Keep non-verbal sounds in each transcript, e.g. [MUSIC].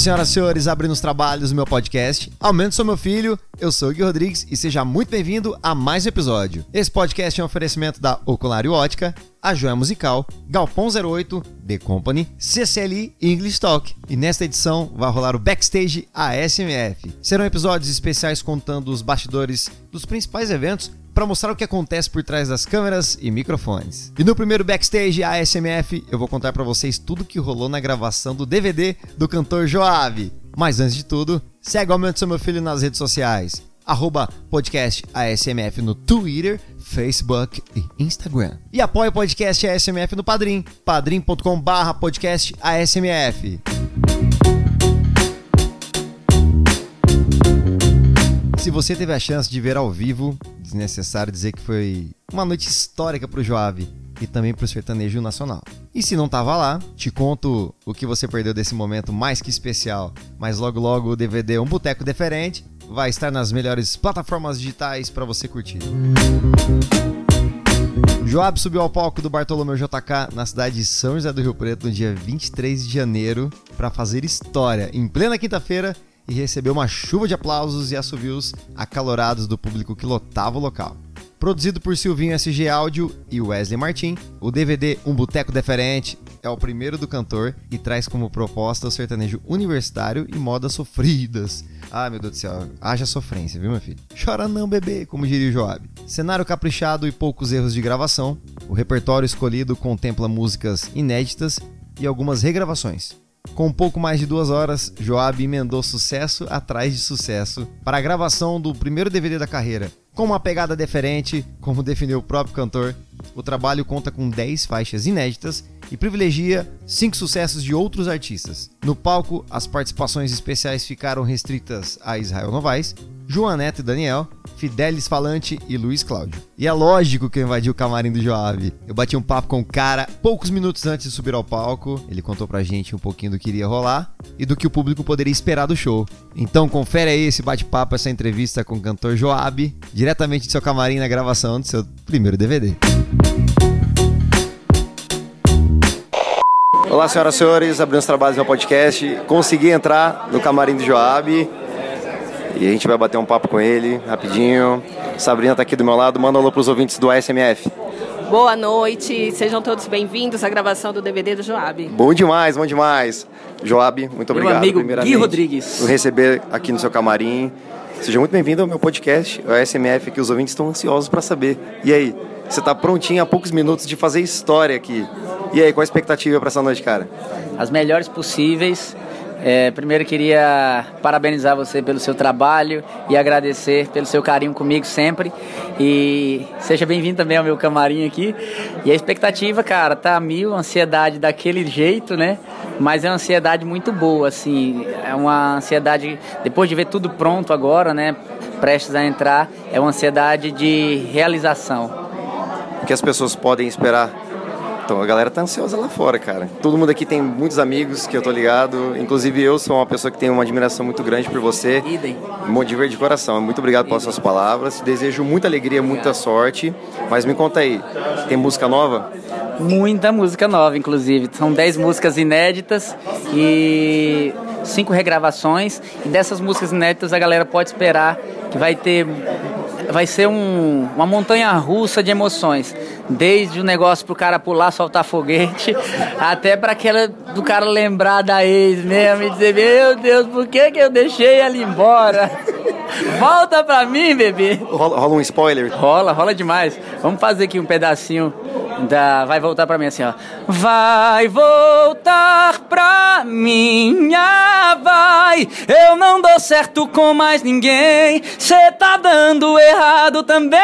Senhoras e senhores, abrindo os trabalhos do meu podcast. Aumento sou meu filho, eu sou o Gui Rodrigues e seja muito bem-vindo a mais um episódio. Esse podcast é um oferecimento da Oculário Ótica, a Joia Musical, Galpão 08, The Company, CCLI e English Talk. E nesta edição vai rolar o Backstage ASMF. Serão episódios especiais contando os bastidores dos principais eventos para mostrar o que acontece por trás das câmeras e microfones. E no primeiro backstage ASMF, eu vou contar para vocês tudo que rolou na gravação do DVD do cantor Joab. Mas antes de tudo, segue o Aumento Seu Meu Filho nas redes sociais. Arroba podcast ASMF no Twitter, Facebook e Instagram. E apoie o podcast ASMF no Padrim, padrim.com barra podcast ASMF. Se você teve a chance de ver ao vivo, desnecessário dizer que foi uma noite histórica para o Joab e também para o sertanejo nacional. E se não tava lá, te conto o que você perdeu desse momento mais que especial. Mas logo logo o DVD Um Boteco Diferente vai estar nas melhores plataformas digitais para você curtir. Joab subiu ao palco do Bartolomeu JK na cidade de São José do Rio Preto no dia 23 de janeiro para fazer história em plena quinta-feira e recebeu uma chuva de aplausos e assovios acalorados do público que lotava o local. Produzido por Silvinho SG Áudio e Wesley Martin, o DVD Um Boteco Deferente é o primeiro do cantor e traz como proposta o sertanejo universitário e modas sofridas. Ah, meu Deus do céu, haja sofrência, viu, meu filho? Chora não, bebê, como diria o Joab. Cenário caprichado e poucos erros de gravação, o repertório escolhido contempla músicas inéditas e algumas regravações. Com um pouco mais de duas horas, Joab emendou sucesso atrás de sucesso para a gravação do primeiro DVD da carreira. Com uma pegada diferente, como definiu o próprio cantor, o trabalho conta com 10 faixas inéditas e privilegia cinco sucessos de outros artistas. No palco, as participações especiais ficaram restritas a Israel Novaes, João Neto e Daniel, Fidelis Falante e Luiz Cláudio. E é lógico que eu invadi o camarim do Joab. Eu bati um papo com o cara poucos minutos antes de subir ao palco. Ele contou pra gente um pouquinho do que iria rolar e do que o público poderia esperar do show. Então confere aí esse bate-papo, essa entrevista com o cantor Joab, diretamente do seu camarim na gravação do seu primeiro DVD. Olá, senhoras e senhores, abrindo os trabalhos do meu podcast. Consegui entrar no camarim do Joab e a gente vai bater um papo com ele rapidinho. Sabrina está aqui do meu lado, manda um alô para os ouvintes do ASMF. Boa noite, sejam todos bem-vindos à gravação do DVD do Joab. Bom demais, bom demais. Joab, muito obrigado. Meu amigo Gui Rodrigues. Por receber aqui no seu camarim. Seja muito bem-vindo ao meu podcast, o ASMF, que os ouvintes estão ansiosos para saber. E aí, você está prontinho há poucos minutos de fazer história aqui. E aí, qual a expectativa para essa noite, cara? As melhores possíveis. É, primeiro queria parabenizar você pelo seu trabalho e agradecer pelo seu carinho comigo sempre. E seja bem-vindo também ao meu camarim aqui. E a expectativa, cara, tá mil, ansiedade daquele jeito, né? Mas é uma ansiedade muito boa, assim. É uma ansiedade, depois de ver tudo pronto agora, né? Prestes a entrar, é uma ansiedade de realização. O que as pessoas podem esperar então, a galera tá ansiosa lá fora, cara. Todo mundo aqui tem muitos amigos que eu tô ligado. Inclusive, eu sou uma pessoa que tem uma admiração muito grande por você. Idem. De de coração. Muito obrigado pelas suas palavras. Desejo muita alegria, muita sorte. Mas me conta aí, tem música nova? Muita música nova, inclusive. São 10 músicas inéditas e cinco regravações. E dessas músicas inéditas a galera pode esperar que vai ter vai ser um, uma montanha russa de emoções. Desde o negócio pro cara pular, soltar foguete, [LAUGHS] até para aquela do cara lembrar da ex mesmo e dizer: Meu Deus, por que, que eu deixei ela embora? [LAUGHS] Volta pra mim, bebê. Rola, rola um spoiler? Rola, rola demais. Vamos fazer aqui um pedacinho da, vai voltar pra mim assim, ó. Vai voltar pra minha, vai. Eu não dou certo com mais ninguém. Cê tá dando errado também.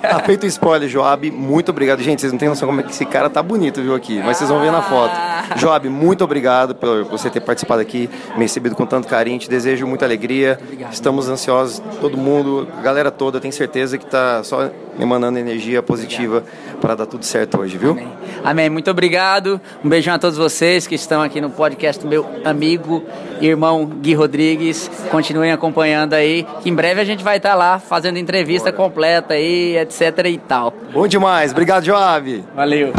Tá feito spoiler, Joab. Muito obrigado. Gente, vocês não têm noção como é que esse cara tá bonito, viu, aqui. Mas vocês vão ver na foto. Ah. Joab, muito obrigado por você ter participado aqui, me recebido com tanto carinho. Te desejo muita alegria. Obrigado. Estamos ansiosos, todo mundo, a galera toda, tenho certeza que tá só emanando energia positiva para dar tudo certo hoje, viu? Amém. Amém. Muito obrigado. Um beijão a todos vocês que estão aqui no podcast meu amigo amigo, irmão Gui Rodrigues. Continuem acompanhando aí, que em breve a gente vai estar tá lá fazendo entrevista Bora. completa aí, etc e tal. Bom demais, obrigado, Joab. Valeu.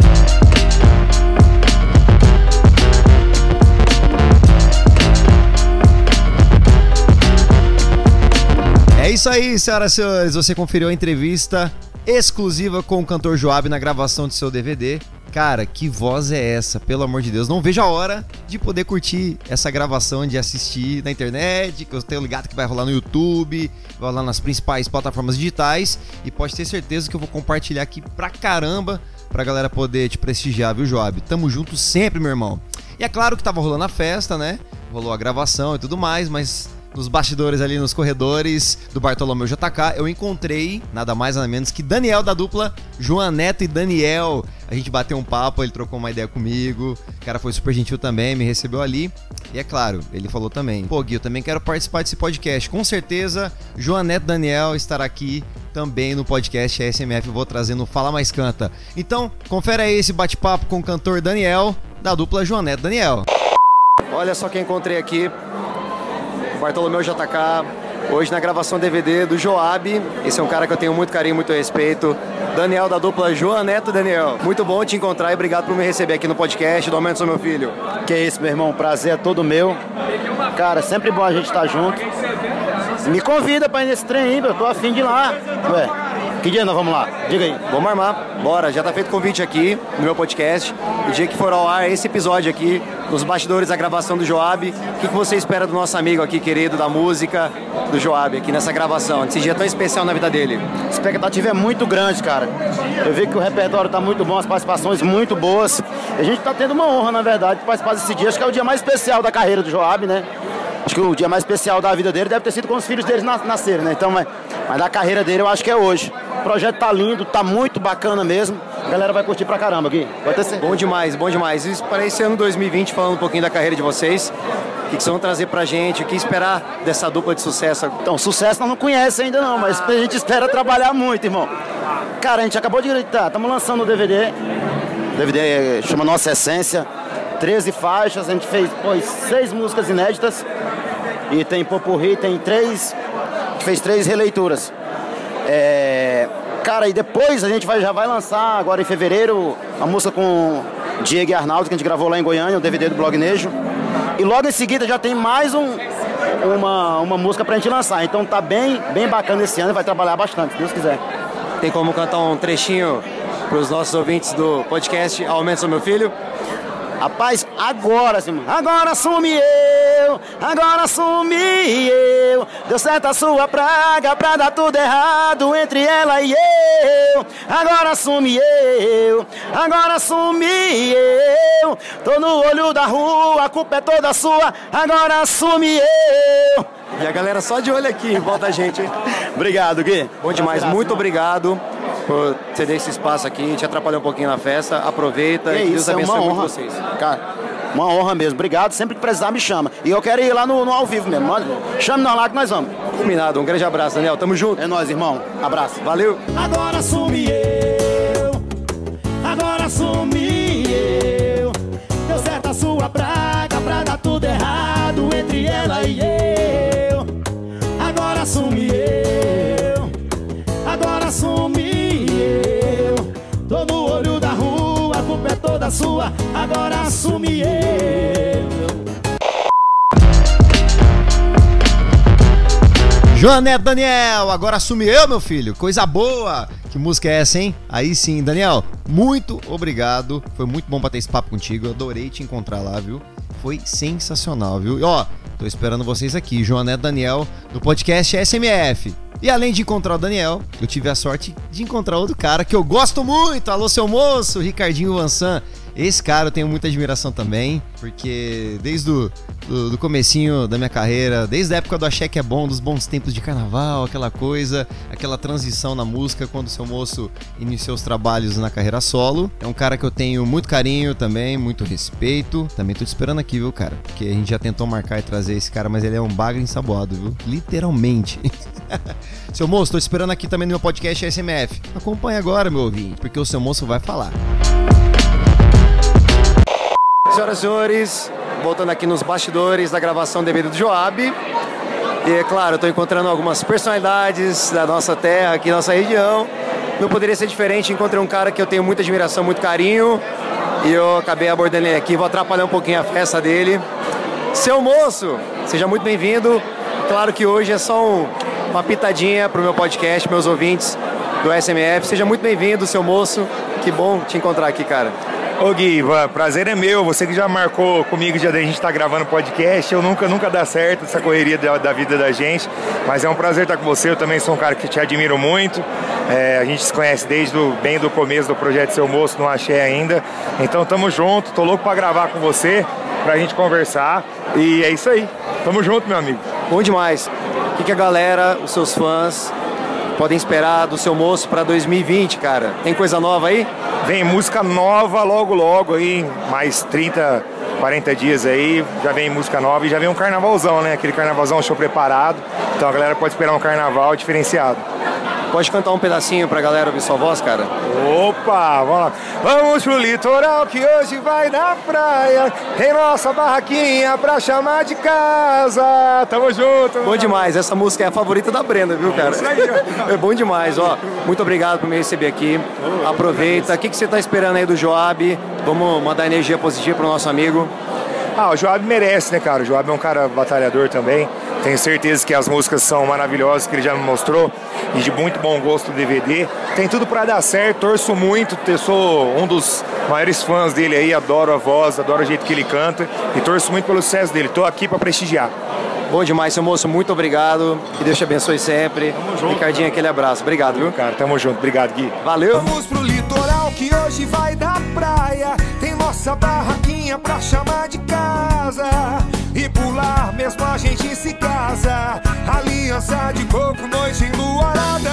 É isso aí, senhoras e senhores. Você conferiu a entrevista exclusiva com o cantor Joab na gravação de seu DVD. Cara, que voz é essa? Pelo amor de Deus, não vejo a hora de poder curtir essa gravação, de assistir na internet, que eu tenho ligado que vai rolar no YouTube, vai rolar nas principais plataformas digitais e pode ter certeza que eu vou compartilhar aqui pra caramba pra galera poder te prestigiar, viu, Joab? Tamo junto sempre, meu irmão. E é claro que tava rolando a festa, né? Rolou a gravação e tudo mais, mas nos bastidores ali, nos corredores do Bartolomeu JK, eu encontrei nada mais nada menos que Daniel da dupla João Neto e Daniel. A gente bateu um papo, ele trocou uma ideia comigo. O cara foi super gentil também, me recebeu ali. E é claro, ele falou também: Pô, Gui, eu também quero participar desse podcast. Com certeza, João Neto Daniel estará aqui também no podcast SMF. Vou trazendo Fala Mais Canta. Então, confere aí esse bate-papo com o cantor Daniel, da dupla João Neto Daniel. Olha só quem encontrei aqui Bartolomeu JK, hoje na gravação DVD do Joab. Esse é um cara que eu tenho muito carinho, muito respeito. Daniel da dupla João Neto Daniel. Muito bom te encontrar e obrigado por me receber aqui no podcast do Aumento Sou Meu Filho. Que isso, meu irmão. Prazer é todo meu. Cara, sempre bom a gente estar junto. Me convida pra ir nesse trem aí, eu tô afim de ir lá. Ué, que dia nós vamos lá? Diga aí. Vamos armar. Bora, já tá feito convite aqui no meu podcast. O dia que for ao ar esse episódio aqui, nos bastidores da gravação do Joab. O que, que você espera do nosso amigo aqui, querido, da música do Joab, aqui nessa gravação, nesse dia tão especial na vida dele? A expectativa é muito grande, cara. Eu vi que o repertório tá muito bom, as participações muito boas. A gente tá tendo uma honra, na verdade, de participar desse dia. Acho que é o dia mais especial da carreira do Joab, né? Acho que o dia mais especial da vida dele deve ter sido quando os filhos dele nasceram, né? Então, mas, mas da carreira dele eu acho que é hoje. O projeto tá lindo, tá muito bacana mesmo. A galera vai curtir pra caramba aqui. Vai ter. Bom demais, bom demais. Isso para esse ano 2020, falando um pouquinho da carreira de vocês. O que vocês vão trazer pra gente? O que esperar dessa dupla de sucesso? Então, sucesso nós não conhece ainda não, mas a gente espera trabalhar muito, irmão. Cara, a gente acabou de gritar, estamos lançando o DVD. O DVD chama Nossa Essência. 13 faixas, a gente fez pô, seis músicas inéditas. E tem Popurri, tem três. fez três releituras. É, cara, e depois a gente vai, já vai lançar agora em fevereiro a música com Diego e Arnaldo, que a gente gravou lá em Goiânia, o DVD do Blog Nejo. E logo em seguida já tem mais um, uma, uma música pra gente lançar. Então tá bem, bem bacana esse ano e vai trabalhar bastante, se Deus quiser. Tem como cantar um trechinho pros nossos ouvintes do podcast Aumenta Seu Meu Filho? Rapaz, agora, sim, agora assume eu, agora assume eu. Deu certo a sua praga pra dar tudo errado entre ela e eu. Agora assume eu, agora assume eu. Tô no olho da rua, a culpa é toda sua, agora assume eu. E a galera só de olho aqui, volta a gente. obrigado, Gui. Bom demais, muito obrigado por ceder esse espaço aqui, te atrapalhar um pouquinho na festa. Aproveita que e Deus abençoe é uma honra. vocês. Cara, uma honra mesmo. Obrigado. Sempre que precisar, me chama. E eu quero ir lá no, no ao vivo mesmo. Chame nós lá que nós vamos. Combinado. Um grande abraço, Daniel. Tamo junto. É nóis, irmão. Abraço. Valeu. Agora assume eu. Agora assume eu. Deu certo a sua praga pra dar tudo errado entre ela e eu. Agora assume eu. Agora assume culpa é toda sua, agora assume eu. Joanete Daniel, agora assume eu, meu filho. Coisa boa. Que música é essa, hein? Aí sim, Daniel, muito obrigado. Foi muito bom bater esse papo contigo. Eu adorei te encontrar lá, viu? Foi sensacional, viu? E ó, tô esperando vocês aqui, Joanete Daniel, no podcast SMF. E além de encontrar o Daniel, eu tive a sorte de encontrar outro cara que eu gosto muito. Alô, seu moço, Ricardinho Vansan. Esse cara eu tenho muita admiração também, porque desde o do, do comecinho da minha carreira, desde a época do Axé que é bom, dos bons tempos de carnaval, aquela coisa, aquela transição na música quando o seu moço iniciou os trabalhos na carreira solo. É um cara que eu tenho muito carinho também, muito respeito. Também tô te esperando aqui, viu, cara? Porque a gente já tentou marcar e trazer esse cara, mas ele é um bagre ensaboado, viu? Literalmente. [LAUGHS] seu moço, tô esperando aqui também no meu podcast SMF. Acompanhe agora, meu ouvinte, porque o seu moço vai falar. Senhoras e senhores, voltando aqui nos bastidores da gravação devido do Joab. E é claro, estou encontrando algumas personalidades da nossa terra, aqui nossa região. Não poderia ser diferente, encontrei um cara que eu tenho muita admiração, muito carinho. E eu acabei abordando ele aqui, vou atrapalhar um pouquinho a festa dele. Seu moço, seja muito bem-vindo. Claro que hoje é só um, uma pitadinha pro meu podcast, meus ouvintes do SMF. Seja muito bem-vindo, seu moço. Que bom te encontrar aqui, cara. Ô Gui, prazer é meu. Você que já marcou comigo já da gente estar tá gravando podcast. Eu nunca, nunca dá certo essa correria da, da, vida da gente. Mas é um prazer estar com você. Eu também sou um cara que te admiro muito. É, a gente se conhece desde bem do começo do projeto Seu Moço, não achei ainda. Então tamo junto, tô louco para gravar com você, pra gente conversar. E é isso aí. Tamo junto, meu amigo. Bom demais. O que, que a galera, os seus fãs, podem esperar do seu moço para 2020, cara? Tem coisa nova aí? Vem música nova logo, logo aí, mais 30, 40 dias aí, já vem música nova e já vem um carnavalzão, né? Aquele carnavalzão show preparado. Então a galera pode esperar um carnaval diferenciado. Pode cantar um pedacinho pra galera ouvir sua voz, cara? Opa, vamos lá. Vamos pro litoral que hoje vai na praia. Tem nossa barraquinha pra chamar de casa. Tamo junto. Bom demais. Essa música é a favorita da Brenda, viu, cara? [LAUGHS] É bom demais, ó. Muito obrigado por me receber aqui. Aproveita. O que, que você tá esperando aí do Joab? Vamos mandar energia positiva pro nosso amigo. Ah, o Joab merece, né, cara? O Joab é um cara batalhador também. Tenho certeza que as músicas são maravilhosas, que ele já me mostrou, e de muito bom gosto do DVD. Tem tudo para dar certo, torço muito, sou um dos maiores fãs dele aí, adoro a voz, adoro o jeito que ele canta e torço muito pelo sucesso dele. Estou aqui para prestigiar. Bom demais, seu moço, muito obrigado. Que Deus te abençoe sempre. Tamo junto. Ricardinho, aquele abraço. Obrigado, viu? Cara, tamo junto. Obrigado, Gui. Valeu. Vamos pro litoral que hoje vai da praia. Tem nossa barraquinha pra chamar de casa. Mesmo a gente se casa. Aliança de coco, noite enluarada.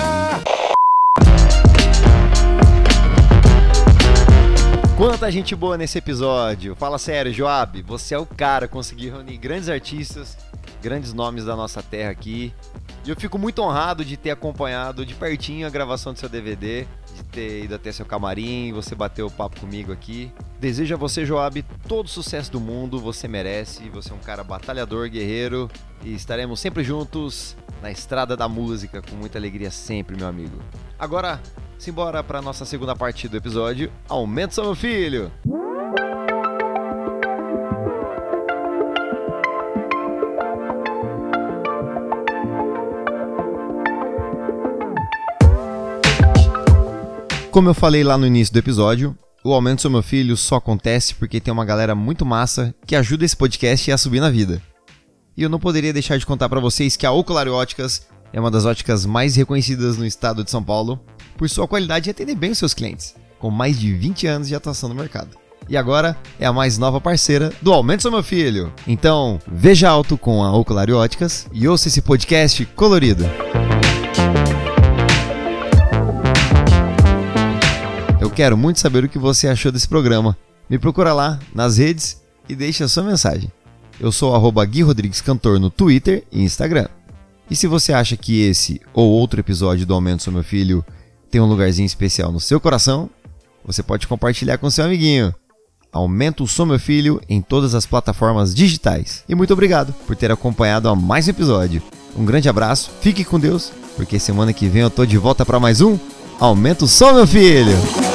Quanta gente boa nesse episódio. Fala sério, Joab, você é o cara, conseguir reunir grandes artistas grandes nomes da nossa terra aqui. E eu fico muito honrado de ter acompanhado de pertinho a gravação do seu DVD, de ter ido até seu camarim, você bateu o papo comigo aqui. Desejo a você, Joab, todo o sucesso do mundo, você merece, você é um cara batalhador, guerreiro, e estaremos sempre juntos na estrada da música, com muita alegria sempre, meu amigo. Agora, simbora para nossa segunda parte do episódio, Aumenta o meu filho! Como eu falei lá no início do episódio, o Aumento do Meu Filho só acontece porque tem uma galera muito massa que ajuda esse podcast a subir na vida. E eu não poderia deixar de contar para vocês que a Ocular Óticas é uma das óticas mais reconhecidas no estado de São Paulo por sua qualidade e atender bem os seus clientes, com mais de 20 anos de atuação no mercado. E agora é a mais nova parceira do Aumento do Meu Filho. Então, veja alto com a Ocular Óticas e ouça esse podcast colorido. Quero muito saber o que você achou desse programa. Me procura lá nas redes e deixe a sua mensagem. Eu sou arroba Gui Rodrigues Cantor no Twitter e Instagram. E se você acha que esse ou outro episódio do Aumento Sou Meu Filho tem um lugarzinho especial no seu coração, você pode compartilhar com seu amiguinho. Aumento o Sou Meu Filho em todas as plataformas digitais. E muito obrigado por ter acompanhado a mais um episódio. Um grande abraço, fique com Deus, porque semana que vem eu tô de volta para mais um Aumento o Som Meu Filho!